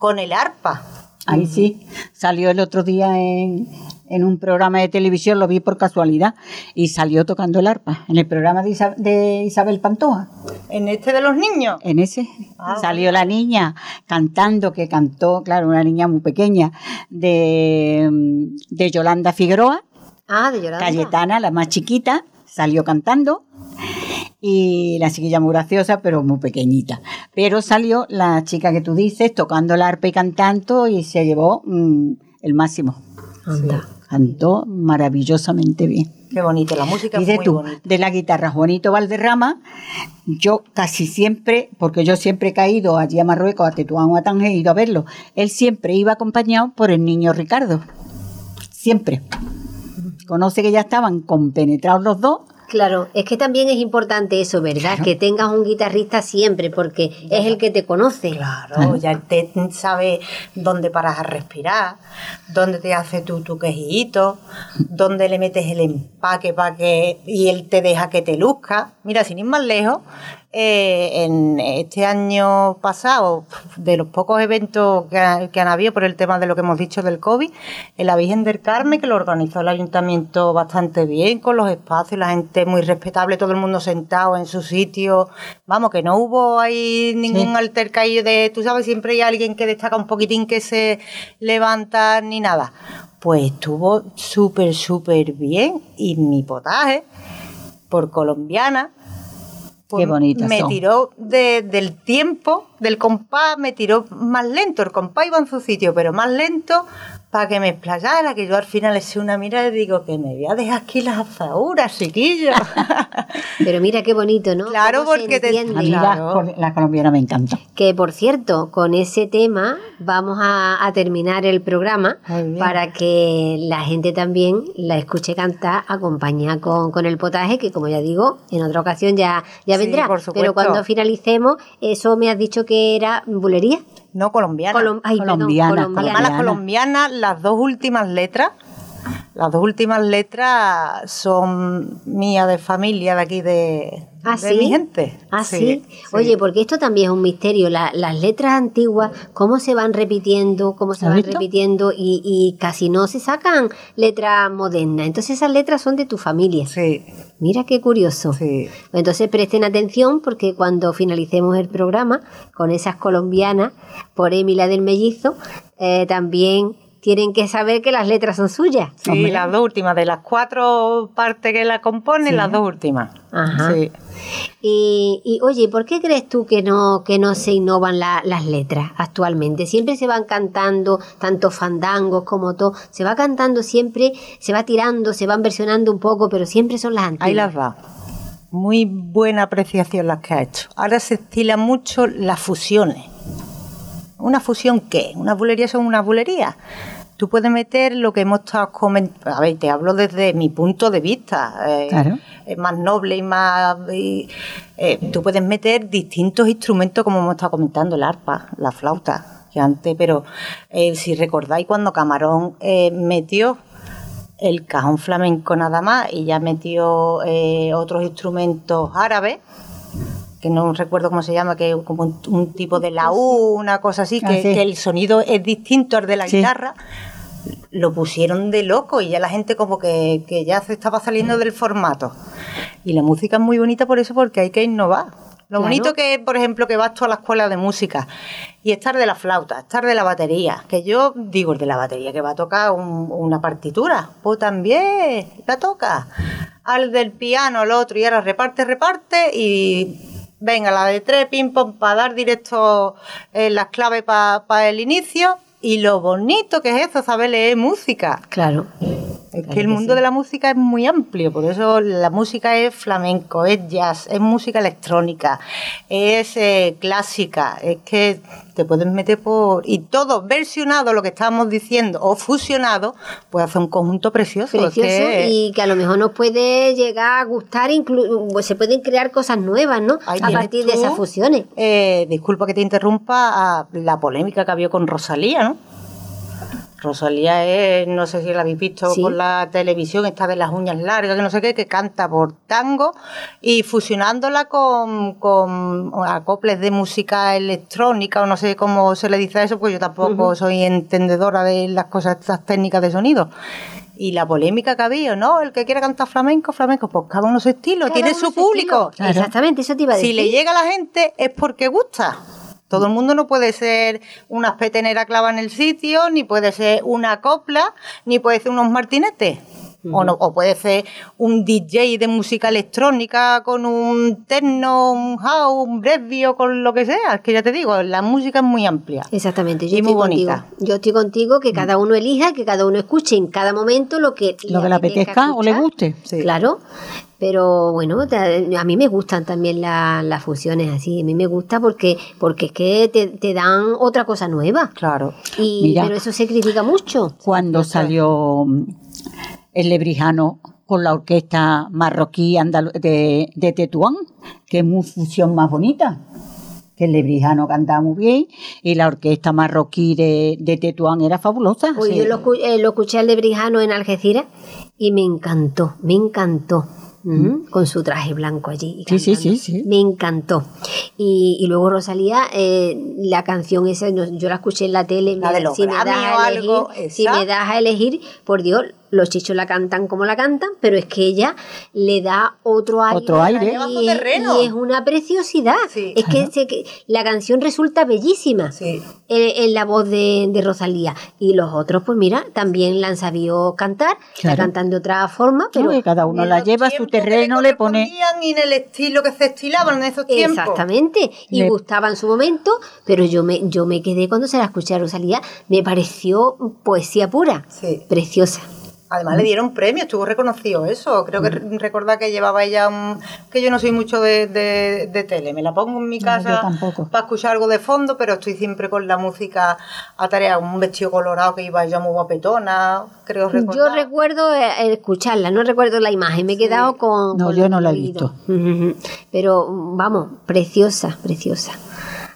con el arpa. Ahí sí, salió el otro día en, en un programa de televisión, lo vi por casualidad, y salió tocando el arpa, en el programa de, Isa- de Isabel Pantoja. En este de los niños. En ese Ah, salió la niña cantando, que cantó, claro, una niña muy pequeña, de, de Yolanda Figueroa, Ah, de Yolanda. Cayetana, la más chiquita, salió cantando. Y la chiquilla muy graciosa, pero muy pequeñita. Pero salió la chica que tú dices tocando el arpa y cantando y se llevó mm, el máximo. Anda. Cantó maravillosamente bien. Qué bonito, la música Dice muy tú, bonita. de la guitarra Juanito Valderrama, yo casi siempre, porque yo siempre he caído allí a Marruecos, a Tetuán o a Tánger, he ido a verlo, él siempre iba acompañado por el niño Ricardo. Siempre. Conoce que ya estaban compenetrados los dos. Claro, es que también es importante eso, ¿verdad? Que tengas un guitarrista siempre, porque es el que te conoce. Claro, ya te sabe dónde paras a respirar, dónde te hace tu, tu quejito, dónde le metes el empaque para que y él te deja que te luzca. Mira, sin ir más lejos, eh, en este año pasado, de los pocos eventos que, ha- que han habido por el tema de lo que hemos dicho del COVID, en la Virgen del Carmen, que lo organizó el ayuntamiento bastante bien, con los espacios, la gente muy respetable, todo el mundo sentado en su sitio. Vamos, que no hubo ahí ningún altercadillo de, tú sabes, siempre hay alguien que destaca un poquitín que se levanta ni nada. Pues estuvo súper, súper bien. Y mi potaje, por colombiana, pues Qué me son. tiró de- del tiempo, del compás, me tiró más lento. El compás iba en su sitio, pero más lento para que me explayara, que yo al final le eché una mirada y digo que me voy a dejar aquí las azaduras, chiquillo. Pero mira qué bonito, ¿no? Claro, porque te- entiende. A mí la Claro. col- la, colombiana me encanta. Que por cierto, con ese tema vamos a, a terminar el programa para que la gente también la escuche cantar acompañada con, con el potaje, que como ya digo, en otra ocasión ya, ya Sí, vendrá. por Pero cuando finalicemos, eso me has dicho que era bulería. No colombiana. Colom- ay, perdón, Colombiana, colombiana. Colombiana. colombianas, las dos últimas letras, las dos últimas letras son mías de familia de aquí de, ¿Ah, de sí? mi gente. Ah, sí. Oye, porque esto también es un misterio. La- las letras antiguas, cómo se van repitiendo, cómo se ¿Has van visto? repitiendo y, y casi no se sacan letras modernas. Entonces esas letras son de tu familia. Sí, Mira qué curioso. sí. Entonces presten atención porque cuando finalicemos el programa con esas colombianas por Emila del Mellizo, eh, también tienen que saber que las letras son suyas. Sí, Hombre. las dos últimas, de las cuatro partes que la componen, Sí. las dos últimas. Ajá. Sí. Y, y, oye, ¿por qué crees tú que no, que no se innovan la- las letras actualmente? Siempre se van cantando, tanto fandangos como todo, se va cantando siempre, se va tirando, se van versionando un poco, pero siempre son las antiguas. Ahí las va. Muy buena apreciación las que ha hecho. Ahora se estilan mucho las fusiones. ¿Una fusión qué? Una bulería son una bulería. Tú puedes meter lo que hemos estado comentando. A ver, te hablo desde mi punto de vista. eh, Claro. Es más noble y más. y, eh, tú puedes meter distintos instrumentos, como hemos estado comentando, el arpa, la flauta, que antes, pero eh, si recordáis cuando Camarón eh, metió el cajón flamenco nada más y ya metió otros instrumentos árabes que no recuerdo cómo se llama, que es como un, un tipo de laúd, una cosa así, Ah, que, sí. que el sonido es distinto al de la Sí. guitarra, lo pusieron de loco y ya la gente como que, que ya se estaba saliendo del formato. Y la música es muy bonita por eso, porque hay que innovar. Lo Claro. bonito que es, por ejemplo, que vas tú a la escuela de música y estar de la flauta, estar de la batería, que yo digo el de la batería que va a tocar un- una partitura, pues también la toca. Al del piano, al otro, y ahora reparte, reparte y venga, la de tres, ping pong, para dar directo eh, las claves para el inicio. Y lo bonito que es eso, saber leer música. Claro. Es Claro que el que mundo sí. de la música es muy amplio, por eso la música es flamenco, es jazz, es música electrónica, es eh, clásica, es que te puedes meter por... Y todo versionado, lo que estábamos diciendo, o fusionado, puede hacer un conjunto precioso. Precioso que- y que a lo mejor nos puede llegar a gustar, inclu- pues se pueden crear cosas nuevas, ¿no? Ahí a partir de esas fusiones. eh, disculpa que te interrumpa, a la polémica que había con Rosalía, ¿no? Rosalía es, no sé si la habéis visto Sí. por la televisión, esta de las uñas largas, que no sé qué, que canta por tango y fusionándola con, con acoples de música electrónica o no sé cómo se le dice a eso, pues yo tampoco soy entendedora de las cosas, estas técnicas de sonido. Y la polémica que había, ¿no? El que quiera cantar flamenco, flamenco, pues cada uno su estilo, Cada tiene su público. Claro. Exactamente, eso te iba a decir. Si le llega a la gente es porque gusta. Todo el mundo no puede ser unas peteneras clava en el sitio, ni puede ser una copla, ni puede ser unos martinetes. O, no, o puede ser un DJ de música electrónica con un techno, un house, un breakbeat o con lo que sea. Es que ya te digo, la música es muy amplia. Exactamente, yo Y estoy muy contigo. bonita. Yo estoy contigo que cada uno elija, que cada uno escuche en cada momento lo que Lo que le apetezca o le guste. Sí. Claro. Pero bueno, te- a mí me gustan también la- las fusiones así. A mí me gusta porque, porque es que te, te dan otra cosa nueva. Claro. Y, Mira. pero eso se critica mucho. Cuando salió mm, el lebrijano con la orquesta marroquí andalu- de, de Tetuán, que es muy fusión más bonita. Que el lebrijano cantaba muy bien y la orquesta marroquí de, de Tetuán era fabulosa. Sí. yo lo, eh, lo escuché al de Brijano en Algeciras y me encantó, me encantó. Con su traje blanco allí. y Sí, sí, sí, sí. Me encantó. Y, y luego Rosalía, eh, la canción esa, yo la escuché en la tele. La me- de los si me das Grammy a o elegir, algo, si esa. me das a elegir, por Dios, los chichos la cantan como la cantan, pero es que ella le da otro aire. Otro aire. Y, es- terreno. y es una preciosidad. Sí. es que, se- que la canción resulta bellísima Sí. en, en la voz de, de Rosalía. Y los otros, pues mira, también la han sabido cantar, la cantan de otra forma, pero... que cada uno la lleva a su terreno, le pone... Y en el estilo que se estilaban en esos tiempos. Exactamente, y Le- gustaba en su momento, pero yo me, yo me quedé cuando se la escuché a Rosalía, me pareció poesía pura, Sí. preciosa. Además le dieron premio, estuvo reconocido eso. Creo que re- recordar que llevaba ella un... que yo no soy mucho de, de- de tele, me la pongo en mi casa yo para escuchar algo de fondo, pero estoy siempre con la música a tarea, un vestido colorado que iba ella muy guapetona, creo recordar. Yo recuerdo eh, escucharla, no recuerdo la imagen, me he quedado con... No, con yo no la he oído. Pero vamos, preciosa, preciosa.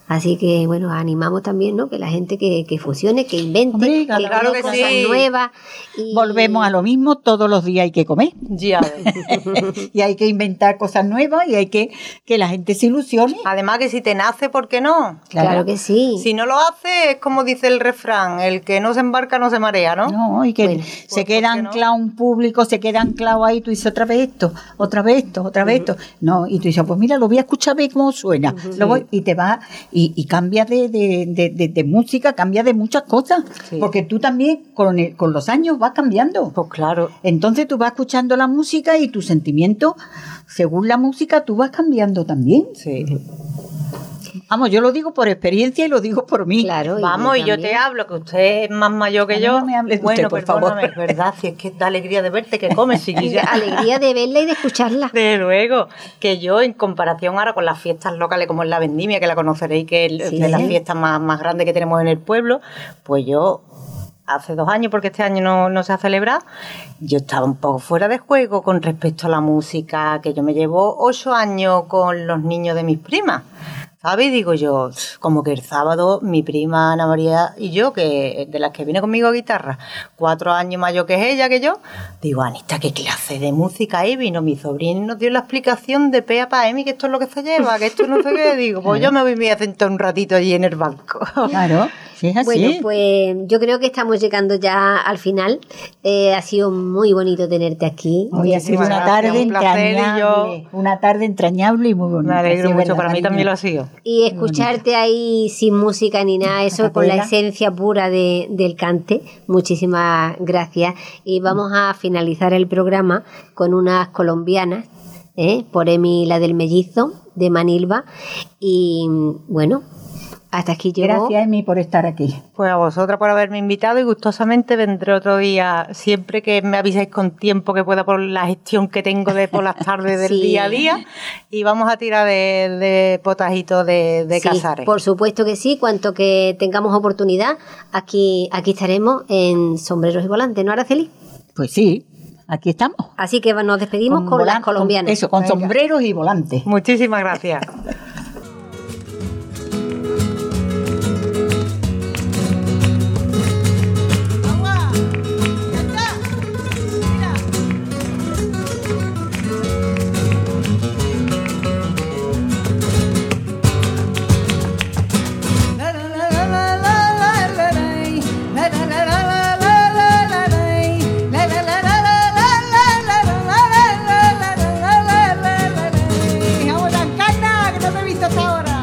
Así que bueno, animamos también, ¿no? Que la gente que, que fusione, que invente, Hombre, que claro que cosas sí. nuevas. y- Volvemos a lo mismo, todos los días hay que comer. Ya ves. y hay que inventar cosas nuevas y hay que que la gente se ilusione. Además que si te nace, ¿por qué no? Claro, que sí. Si no lo hace, es como dice el refrán, el que no se embarca no se marea, ¿no? No, y que Bueno, se pues, queda anclado un público, se queda anclado ahí, tú dices otra vez esto, otra vez esto, otra vez esto. No, y tú dices, pues mira, lo voy a escuchar, ver cómo suena. Lo voy, y te va, y, y cambia de, de, de, de- de música, cambia de muchas cosas, Sí. porque tú también con, el- con los años vas cambiando. Pues claro. Entonces tú vas escuchando la música y tu sentimiento, según la música, tú vas cambiando también. Sí. Vamos, yo lo digo por experiencia y lo digo por mí. Claro. Vamos, y yo te hablo, que usted es más mayor que yo. no me hable de bueno, usted, por favor. perdóname, es verdad, si es que da alegría de verte, que comes, chiquilla. alegría de verla y de escucharla. De luego, que yo en comparación ahora con las fiestas locales como es la vendimia, que la conoceréis, que es Sí. de las fiestas más, más grandes que tenemos en el pueblo, pues yo hace dos años, porque este año no, no se ha celebrado, yo estaba un poco fuera de juego con respecto a la música, que yo me llevo ocho años con los niños de mis primas. ¿Sabes? Digo yo, como que el sábado mi prima Ana María y yo, que de las que viene conmigo a guitarra, cuatro años mayor que es ella, que yo, digo, Anita, ¿qué clase de música hay? Vino mi sobrino nos dio la explicación de pe a pa, Emi, que esto es lo que se lleva, que esto no sé qué. Digo, pues yo me voy a sentar un ratito allí en el banco. Claro, sí es así. Bueno, pues yo creo que estamos llegando ya al final. Eh, ha sido muy bonito tenerte aquí. Hoy ha sido una tarde un placer, y yo- entrañable. Una tarde entrañable y muy bonita. Me alegro sí, mucho, verdad, para mí también lo ha sido. Y escucharte ahí sin música ni nada, eso con la esencia pura de- del cante. Muchísimas gracias. Y vamos a finalizar el programa con unas colombianas, ¿eh? por Emi, la del mellizo, de Manilva. Y bueno, hasta aquí llegó. Gracias, Emi, por estar aquí. Pues a vosotras por haberme invitado y gustosamente vendré otro día, siempre que me aviséis con tiempo que pueda por la gestión que tengo de por las tardes del Sí. día a día. Y vamos a tirar de, de potajito de, de Sí, casares. por supuesto que sí, cuanto que tengamos oportunidad, aquí, aquí estaremos en Sombreros y Volantes, ¿no, Araceli? Pues sí, aquí estamos. Así que nos despedimos con, volan- las colombianas. eso, con sombreros y volantes. Muchísimas gracias. cantar, que